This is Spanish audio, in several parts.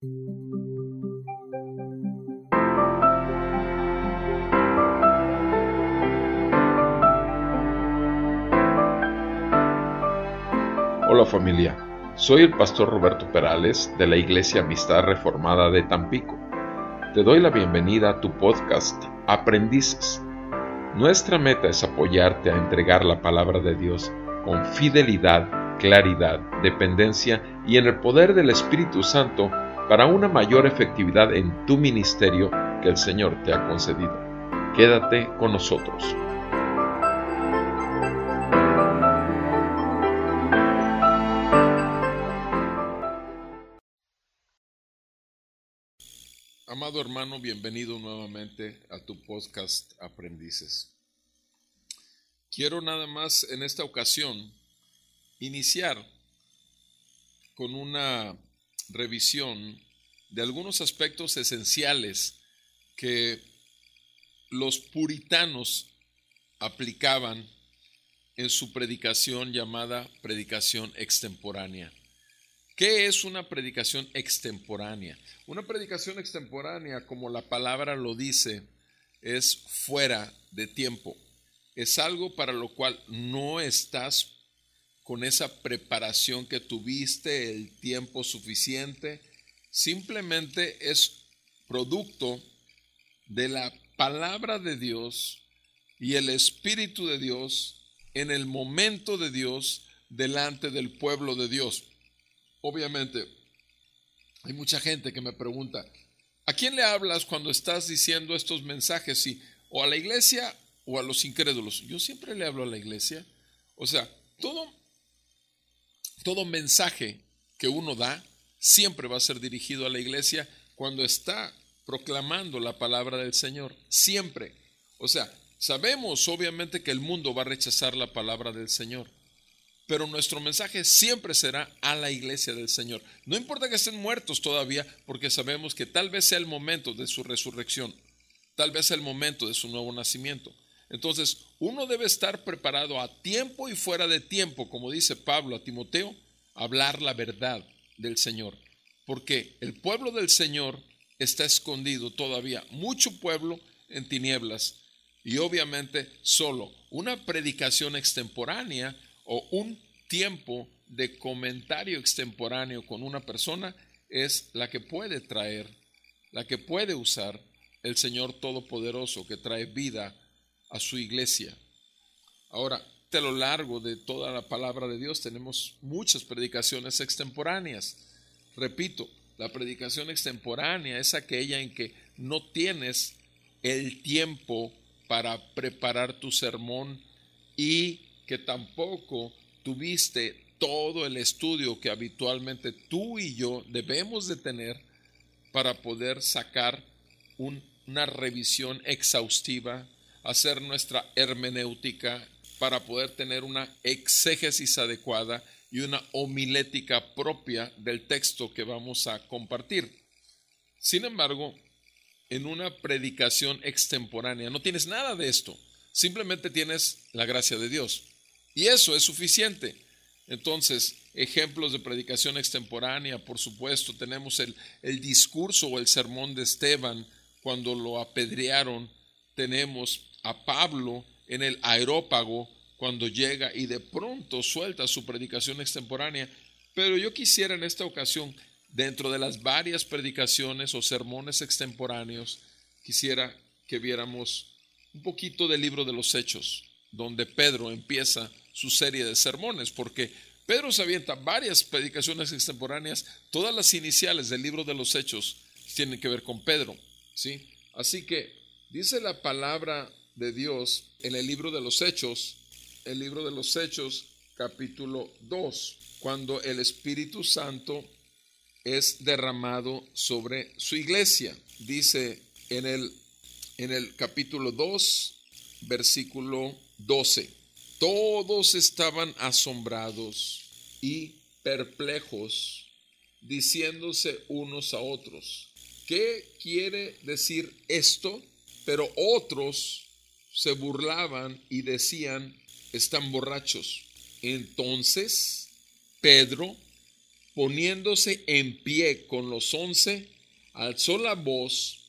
Hola familia, soy el pastor Roberto Perales de la Iglesia Amistad Reformada de Tampico. Te doy la bienvenida a tu podcast Aprendices. Nuestra meta es apoyarte a entregar la palabra de Dios con fidelidad, claridad, dependencia y en el poder del Espíritu Santo para una mayor efectividad en tu ministerio que el Señor te ha concedido. Quédate con nosotros. Amado hermano, bienvenido nuevamente a tu podcast Aprendices. Quiero nada más en esta ocasión iniciar con una revisión de algunos aspectos esenciales que los puritanos aplicaban en su predicación llamada predicación extemporánea. ¿Qué es una predicación extemporánea? Una predicación extemporánea, como la palabra lo dice, es fuera de tiempo. Es algo para lo cual no estás con esa preparación que tuviste, el tiempo suficiente. Simplemente es producto de la palabra de Dios y el Espíritu de Dios en el momento de Dios delante del pueblo de Dios. Obviamente, hay mucha gente que me pregunta, ¿a quién le hablas cuando estás diciendo estos mensajes? Sí, o a la iglesia o a los incrédulos. Yo siempre le hablo a la iglesia. O sea, todo, todo mensaje que uno da siempre va a ser dirigido a la iglesia cuando está proclamando la palabra del Señor. Siempre. O sea, sabemos obviamente que el mundo va a rechazar la palabra del Señor pero nuestro mensaje siempre será a la iglesia del Señor. No importa que estén muertos todavía, porque sabemos que tal vez sea el momento de su resurrección, tal vez sea el momento de su nuevo nacimiento. Entonces, uno debe estar preparado a tiempo y fuera de tiempo, como dice Pablo a Timoteo, hablar la verdad del Señor. Porque el pueblo del Señor está escondido todavía, mucho pueblo en tinieblas. Y obviamente solo una predicación extemporánea o un tiempo de comentario extemporáneo con una persona es la que puede traer, la que puede usar el Señor Todopoderoso que trae vida a su iglesia. Ahora, a lo largo de toda la palabra de Dios tenemos muchas predicaciones extemporáneas. Repito, la predicación extemporánea es aquella en que no tienes el tiempo para preparar tu sermón y que tampoco tuviste todo el estudio que habitualmente tú y yo debemos de tener para poder sacar una revisión exhaustiva, hacer nuestra hermenéutica, para poder tener una exégesis adecuada y una homilética propia del texto que vamos a compartir. Sin embargo, en una predicación extemporánea no tienes nada de esto, simplemente tienes la gracia de Dios. Y eso es suficiente. Entonces, ejemplos de predicación extemporánea, por supuesto, tenemos el, el discurso o el sermón de Esteban cuando lo apedrearon. Tenemos a Pablo en el aerópago cuando llega y de pronto suelta su predicación extemporánea. Pero yo quisiera en esta ocasión, dentro de las varias predicaciones o sermones extemporáneos, quisiera que viéramos un poquito del libro de los Hechos, donde Pedro empieza su serie de sermones, porque Pedro se avienta varias predicaciones extemporáneas, todas las iniciales del libro de los Hechos tienen que ver con Pedro, ¿sí? Así que dice la palabra de Dios en el libro de los Hechos, el libro de los Hechos, capítulo 2, cuando el Espíritu Santo es derramado sobre su iglesia. Dice en el, en el capítulo 2, versículo 12. Todos estaban asombrados y perplejos, diciéndose unos a otros, ¿qué quiere decir esto? Pero otros se burlaban y decían, están borrachos. Entonces Pedro, poniéndose en pie con los once, alzó la voz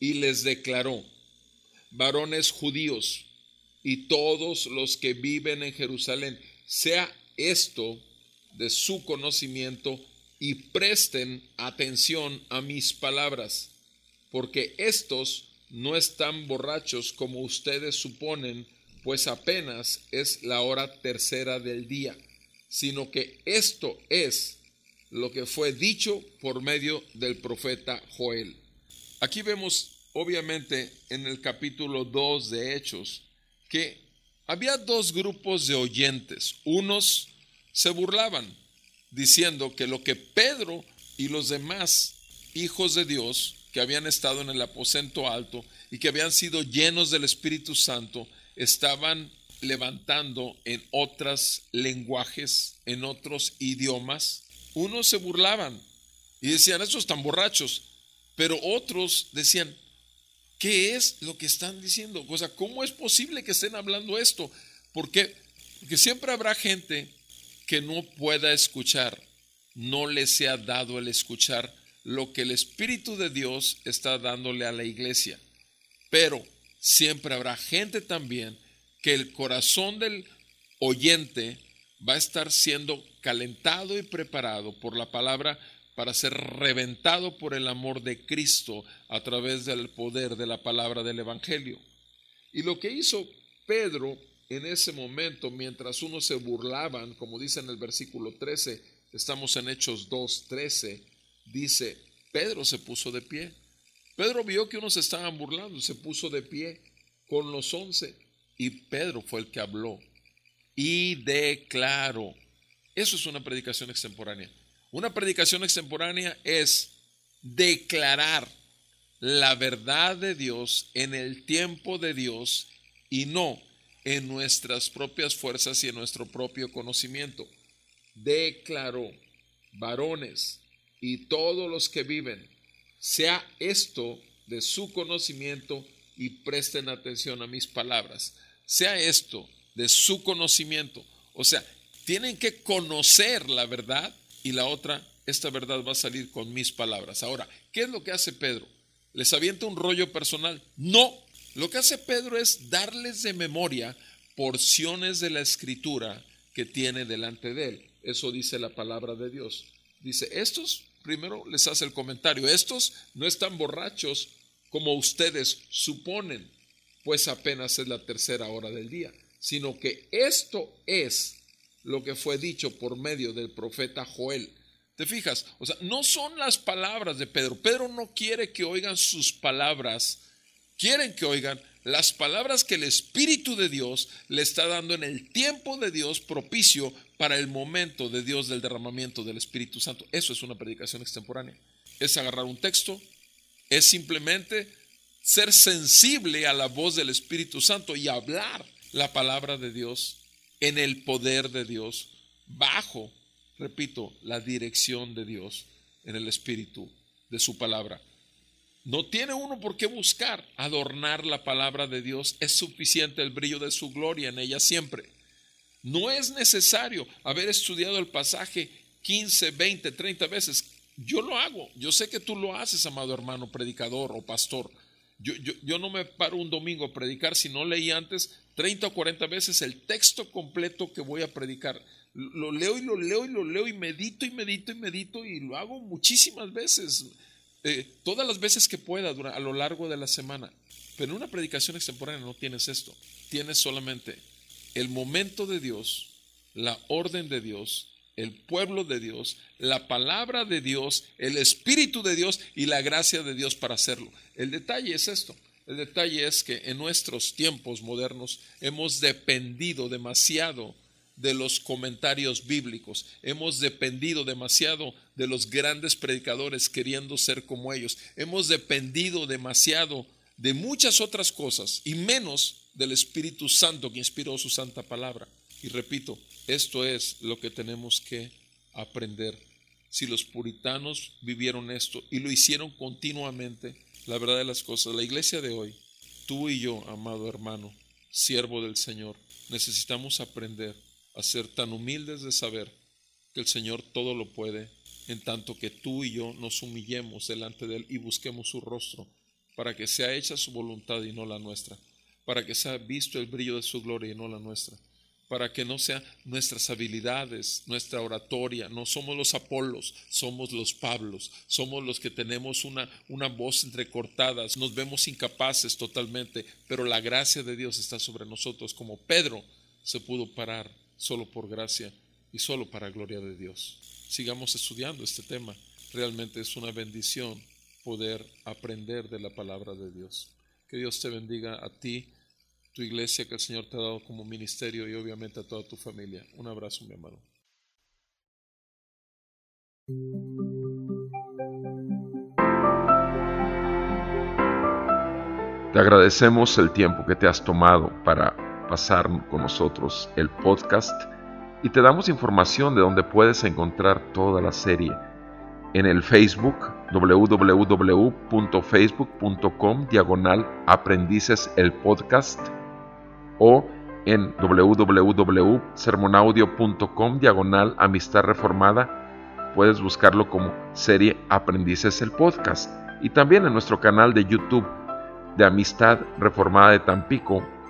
y les declaró, varones judíos y todos los que viven en Jerusalén, sea esto de su conocimiento y presten atención a mis palabras, porque estos no están borrachos como ustedes suponen, pues apenas es la hora tercera del día, sino que esto es lo que fue dicho por medio del profeta Joel. Aquí vemos obviamente en el capítulo 2 de Hechos que había dos grupos de oyentes. Unos se burlaban diciendo que lo que Pedro y los demás hijos de Dios que habían estado en el aposento alto y que habían sido llenos del Espíritu Santo estaban levantando en otros lenguajes, en otros idiomas. Unos se burlaban y decían, estos están borrachos, pero otros decían, ¿qué es lo que están diciendo? O sea, ¿cómo es posible que estén hablando esto? Porque, porque siempre habrá gente que no pueda escuchar, no le sea dado el escuchar lo que el Espíritu de Dios está dándole a la iglesia. Pero siempre habrá gente también que el corazón del oyente va a estar siendo calentado y preparado por la palabra para ser reventado por el amor de Cristo a través del poder de la palabra del Evangelio. Y lo que hizo Pedro en ese momento, mientras unos se burlaban, como dice en el versículo 13, estamos en Hechos 2, 13, dice, Pedro se puso de pie. Pedro vio que unos estaban burlando, se puso de pie con los once y Pedro fue el que habló y declaró. Eso es una predicación extemporánea. Una predicación extemporánea es declarar la verdad de Dios en el tiempo de Dios y no en nuestras propias fuerzas y en nuestro propio conocimiento. Declaró, varones y todos los que viven, sea esto de su conocimiento y presten atención a mis palabras. Sea esto de su conocimiento. O sea, tienen que conocer la verdad y la otra, esta verdad va a salir con mis palabras. Ahora, ¿qué es lo que hace Pedro? ¿Les avienta un rollo personal? No, lo que hace Pedro es darles de memoria porciones de la escritura que tiene delante de él. Eso dice la palabra de Dios. Dice, estos, primero les hace el comentario, estos no están borrachos como ustedes suponen, pues apenas es la tercera hora del día, sino que esto es lo que fue dicho por medio del profeta Joel. ¿Te fijas? O sea, no son las palabras de Pedro. Pedro no quiere que oigan sus palabras quieren que oigan las palabras que el Espíritu de Dios le está dando en el tiempo de Dios propicio para el momento de Dios del derramamiento del Espíritu Santo. Eso es una predicación extemporánea. Es agarrar un texto, es simplemente ser sensible a la voz del Espíritu Santo y hablar la palabra de Dios en el poder de Dios, bajo, repito, la dirección de Dios en el Espíritu de su palabra. No tiene uno por qué buscar adornar la palabra de Dios. Es suficiente el brillo de su gloria en ella siempre. No es necesario haber estudiado el pasaje 15, 20, 30 veces. Yo lo hago. Yo sé que tú lo haces, amado hermano, predicador o pastor. Yo, yo, no me paro un domingo a predicar si no leí antes 30 o 40 veces el texto completo que voy a predicar. Lo leo y lo leo y lo leo y medito y medito y medito y lo hago muchísimas veces. Eh, todas las veces que pueda a lo largo de la semana. Pero en una predicación extemporánea no tienes esto. Tienes solamente el momento de Dios, la orden de Dios, el pueblo de Dios, la palabra de Dios, el Espíritu de Dios y la gracia de Dios para hacerlo. El detalle es esto. El detalle es que en nuestros tiempos modernos hemos dependido demasiado de los comentarios bíblicos. Hemos dependido demasiado de los grandes predicadores queriendo ser como ellos. Hemos dependido demasiado de muchas otras cosas y menos del Espíritu Santo que inspiró su santa palabra. Y repito, esto es lo que tenemos que aprender. Si los puritanos vivieron esto y lo hicieron continuamente, la verdad de las cosas, la iglesia de hoy, tú y yo, amado hermano, siervo del Señor, necesitamos aprender a ser tan humildes de saber que el Señor todo lo puede en tanto que tú y yo nos humillemos delante de Él y busquemos su rostro, para que sea hecha su voluntad y no la nuestra, para que sea visto el brillo de su gloria y no la nuestra, para que no sean nuestras habilidades, nuestra oratoria, no somos los Apolos, somos los Pablos, somos los que tenemos una, una voz entrecortada, nos vemos incapaces totalmente, pero la gracia de Dios está sobre nosotros, como Pedro se pudo parar solo por gracia y solo para gloria de Dios sigamos estudiando este tema. Realmente es una bendición poder aprender de la palabra de Dios. Que Dios te bendiga a ti, tu iglesia que el Señor te ha dado como ministerio y obviamente a toda tu familia. Un abrazo, mi hermano. Te agradecemos el tiempo que te has tomado para pasar con nosotros el podcast y te damos información de donde puedes encontrar toda la serie. En el Facebook www.facebook.com diagonal aprendices el podcast o en www.sermonaudio.com diagonal amistad reformada puedes buscarlo como serie Aprendices el podcast y también en nuestro canal de YouTube de Amistad Reformada de Tampico